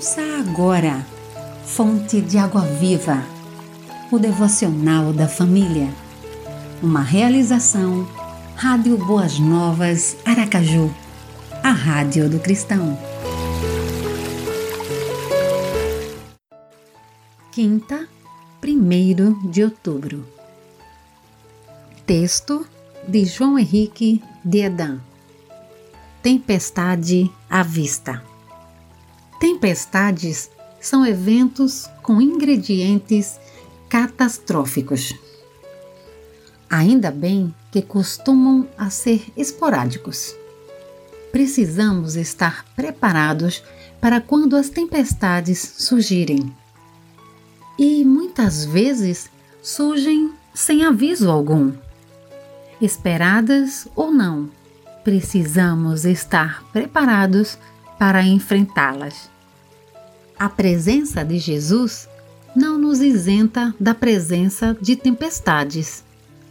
Ouça agora, Fonte de Água Viva, o devocional da família. Uma realização, Rádio Boas Novas, Aracaju, a Rádio do Cristão. Quinta, 1 de outubro. Texto de João Henrique de Edan. Tempestade à vista. Tempestades são eventos com ingredientes catastróficos. Ainda bem que costumam a ser esporádicos. Precisamos estar preparados para quando as tempestades surgirem. E muitas vezes surgem sem aviso algum. Esperadas ou não, precisamos estar preparados para enfrentá-las. A presença de Jesus não nos isenta da presença de tempestades,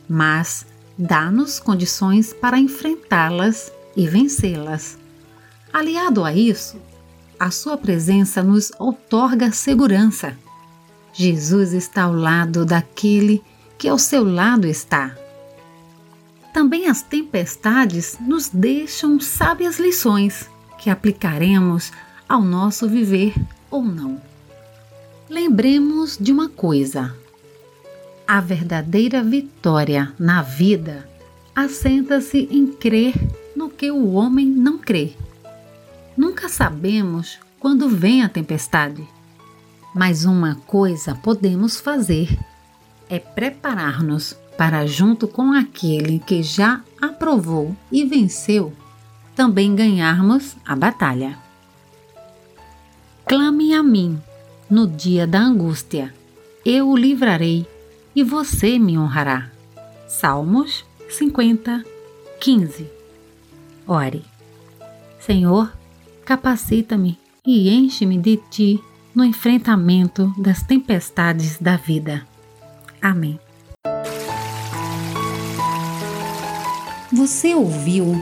mas dá-nos condições para enfrentá-las e vencê-las. Aliado a isso, a sua presença nos outorga segurança. Jesus está ao lado daquele que ao seu lado está. Também as tempestades nos deixam sábias lições que aplicaremos ao nosso viver ou não. Lembremos de uma coisa: a verdadeira vitória na vida assenta-se em crer no que o homem não crê. Nunca sabemos quando vem a tempestade, mas uma coisa podemos fazer: é preparar-nos para, junto com aquele que já aprovou e venceu, também ganharmos a batalha. Clame a mim no dia da angústia, eu o livrarei e você me honrará. Salmos 50, 15. Ore. Senhor, capacita-me e enche-me de ti no enfrentamento das tempestades da vida. Amém. Você ouviu